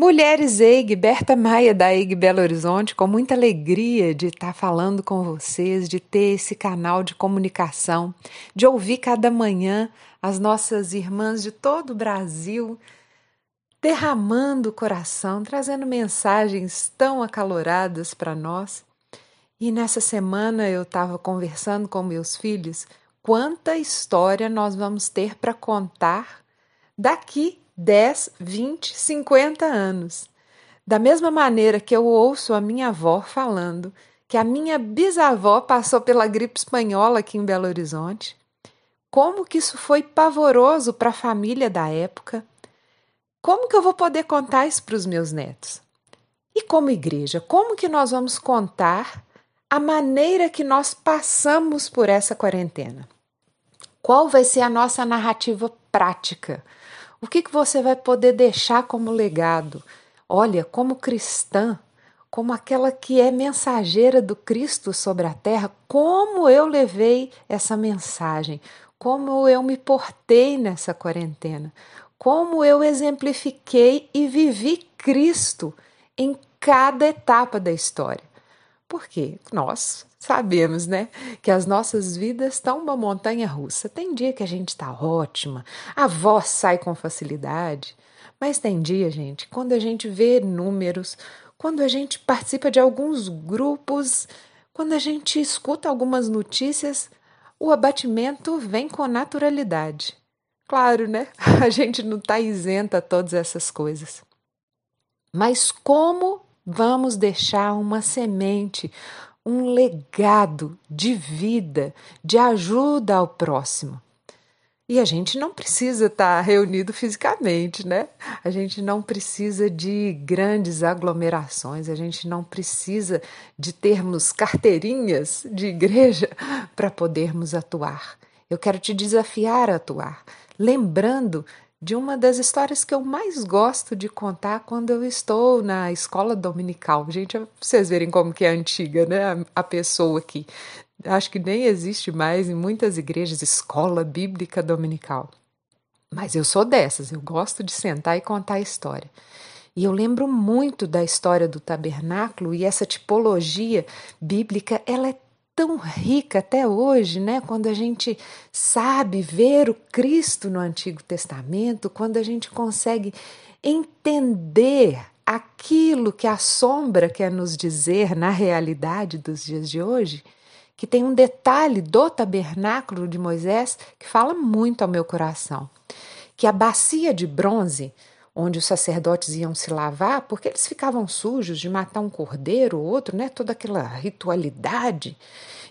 Mulheres EIG, Berta Maia da EIG Belo Horizonte, com muita alegria de estar falando com vocês, de ter esse canal de comunicação, de ouvir cada manhã as nossas irmãs de todo o Brasil derramando o coração, trazendo mensagens tão acaloradas para nós. E nessa semana eu estava conversando com meus filhos quanta história nós vamos ter para contar daqui 10, 20, 50 anos. Da mesma maneira que eu ouço a minha avó falando que a minha bisavó passou pela gripe espanhola aqui em Belo Horizonte, como que isso foi pavoroso para a família da época, como que eu vou poder contar isso para os meus netos? E como igreja, como que nós vamos contar a maneira que nós passamos por essa quarentena? Qual vai ser a nossa narrativa prática? O que, que você vai poder deixar como legado? Olha, como cristã, como aquela que é mensageira do Cristo sobre a terra, como eu levei essa mensagem, como eu me portei nessa quarentena, como eu exemplifiquei e vivi Cristo em cada etapa da história. Porque nós sabemos, né, que as nossas vidas estão uma montanha russa. Tem dia que a gente está ótima, a voz sai com facilidade, mas tem dia, gente, quando a gente vê números, quando a gente participa de alguns grupos, quando a gente escuta algumas notícias, o abatimento vem com naturalidade. Claro, né? A gente não está isenta a todas essas coisas. Mas como Vamos deixar uma semente, um legado de vida, de ajuda ao próximo. E a gente não precisa estar reunido fisicamente, né? A gente não precisa de grandes aglomerações, a gente não precisa de termos carteirinhas de igreja para podermos atuar. Eu quero te desafiar a atuar, lembrando de uma das histórias que eu mais gosto de contar quando eu estou na escola dominical. Gente, vocês verem como que é antiga, né? A pessoa aqui. Acho que nem existe mais em muitas igrejas escola bíblica dominical. Mas eu sou dessas, eu gosto de sentar e contar a história. E eu lembro muito da história do tabernáculo e essa tipologia bíblica, ela é tão rica até hoje, né? Quando a gente sabe ver o Cristo no Antigo Testamento, quando a gente consegue entender aquilo que a sombra quer nos dizer na realidade dos dias de hoje, que tem um detalhe do tabernáculo de Moisés que fala muito ao meu coração, que a bacia de bronze onde os sacerdotes iam se lavar, porque eles ficavam sujos de matar um cordeiro ou outro, né? Toda aquela ritualidade.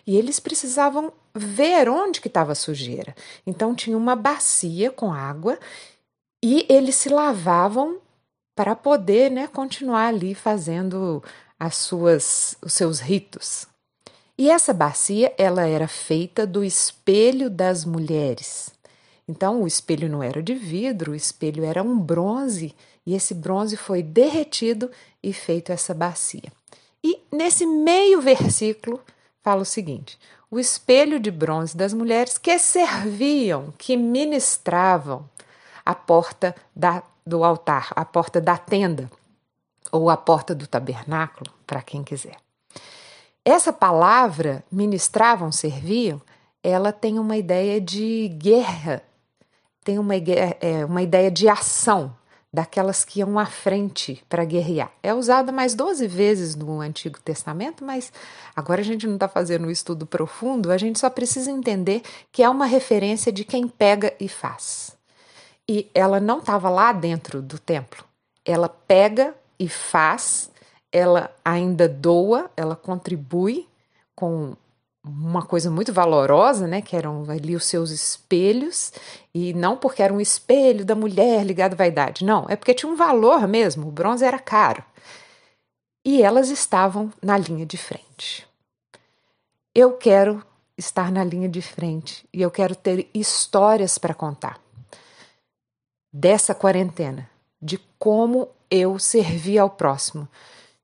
E eles precisavam ver onde que estava a sujeira. Então tinha uma bacia com água e eles se lavavam para poder, né, continuar ali fazendo as suas os seus ritos. E essa bacia, ela era feita do espelho das mulheres. Então, o espelho não era de vidro, o espelho era um bronze, e esse bronze foi derretido e feito essa bacia. E nesse meio versículo fala o seguinte: o espelho de bronze das mulheres que serviam, que ministravam a porta da, do altar, a porta da tenda, ou a porta do tabernáculo, para quem quiser. Essa palavra, ministravam, serviam, ela tem uma ideia de guerra tem uma, é, uma ideia de ação, daquelas que iam à frente para guerrear. É usada mais 12 vezes no Antigo Testamento, mas agora a gente não está fazendo um estudo profundo, a gente só precisa entender que é uma referência de quem pega e faz. E ela não estava lá dentro do templo. Ela pega e faz, ela ainda doa, ela contribui com uma coisa muito valorosa, né, que eram ali os seus espelhos, e não porque era um espelho da mulher ligado à vaidade, não, é porque tinha um valor mesmo, o bronze era caro. E elas estavam na linha de frente. Eu quero estar na linha de frente e eu quero ter histórias para contar dessa quarentena, de como eu servi ao próximo,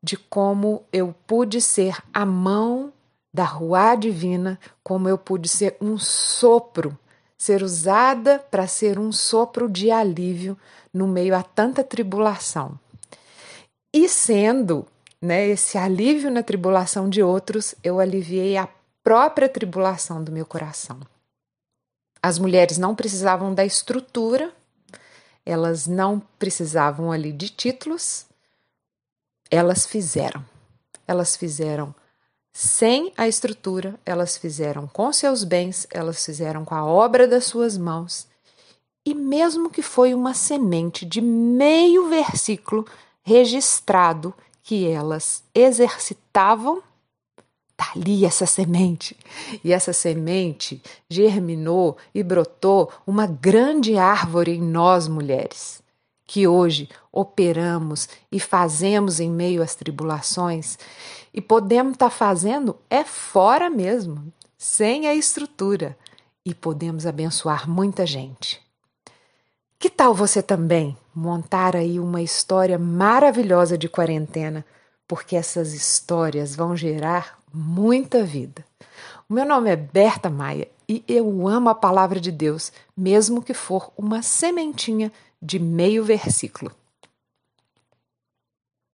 de como eu pude ser a mão da rua divina, como eu pude ser um sopro, ser usada para ser um sopro de alívio no meio a tanta tribulação. E sendo né, esse alívio na tribulação de outros, eu aliviei a própria tribulação do meu coração. As mulheres não precisavam da estrutura, elas não precisavam ali de títulos, elas fizeram. Elas fizeram sem a estrutura, elas fizeram com seus bens, elas fizeram com a obra das suas mãos. E mesmo que foi uma semente de meio versículo registrado que elas exercitavam, dali tá essa semente. E essa semente germinou e brotou uma grande árvore em nós mulheres que hoje operamos e fazemos em meio às tribulações, e podemos estar tá fazendo é fora mesmo, sem a estrutura, e podemos abençoar muita gente. Que tal você também montar aí uma história maravilhosa de quarentena, porque essas histórias vão gerar muita vida. O meu nome é Berta Maia e eu amo a palavra de Deus, mesmo que for uma sementinha de meio versículo.